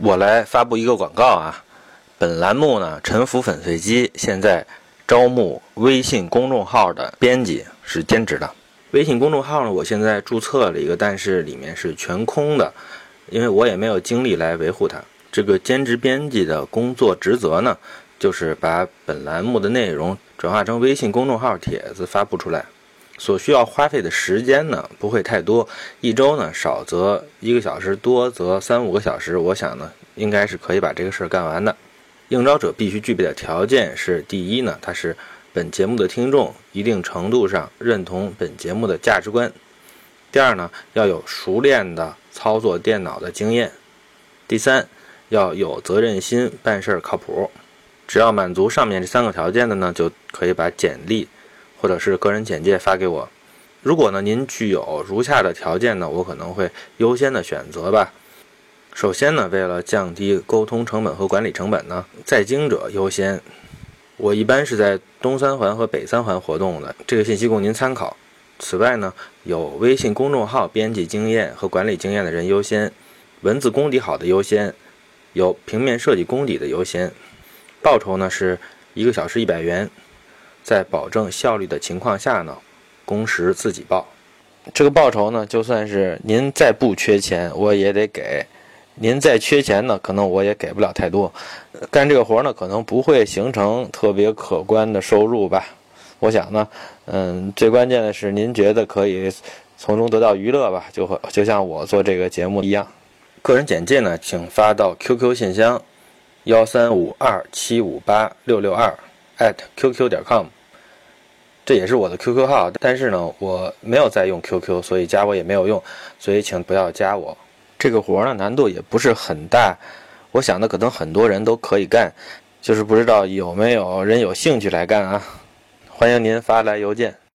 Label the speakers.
Speaker 1: 我来发布一个广告啊，本栏目呢，沉浮粉碎机现在招募微信公众号的编辑，是兼职的。微信公众号呢，我现在注册了一个，但是里面是全空的，因为我也没有精力来维护它。这个兼职编辑的工作职责呢，就是把本栏目的内容转化成微信公众号帖子发布出来。所需要花费的时间呢，不会太多。一周呢，少则一个小时，多则三五个小时。我想呢，应该是可以把这个事儿干完的。应招者必须具备的条件是：第一呢，他是本节目的听众，一定程度上认同本节目的价值观；第二呢，要有熟练的操作电脑的经验；第三，要有责任心，办事儿靠谱。只要满足上面这三个条件的呢，就可以把简历。或者是个人简介发给我。如果呢，您具有如下的条件呢，我可能会优先的选择吧。首先呢，为了降低沟通成本和管理成本呢，在京者优先。我一般是在东三环和北三环活动的，这个信息供您参考。此外呢，有微信公众号编辑经验和管理经验的人优先，文字功底好的优先，有平面设计功底的优先。报酬呢是一个小时一百元。在保证效率的情况下呢，工时自己报。这个报酬呢，就算是您再不缺钱，我也得给；您再缺钱呢，可能我也给不了太多。干这个活呢，可能不会形成特别可观的收入吧。我想呢，嗯，最关键的是您觉得可以从中得到娱乐吧，就和就像我做这个节目一样。个人简介呢，请发到 QQ 信箱幺三五二七五八六六二 @QQ 点 com。这也是我的 QQ 号，但是呢，我没有在用 QQ，所以加我也没有用，所以请不要加我。这个活呢，难度也不是很大，我想的可能很多人都可以干，就是不知道有没有人有兴趣来干啊？欢迎您发来邮件。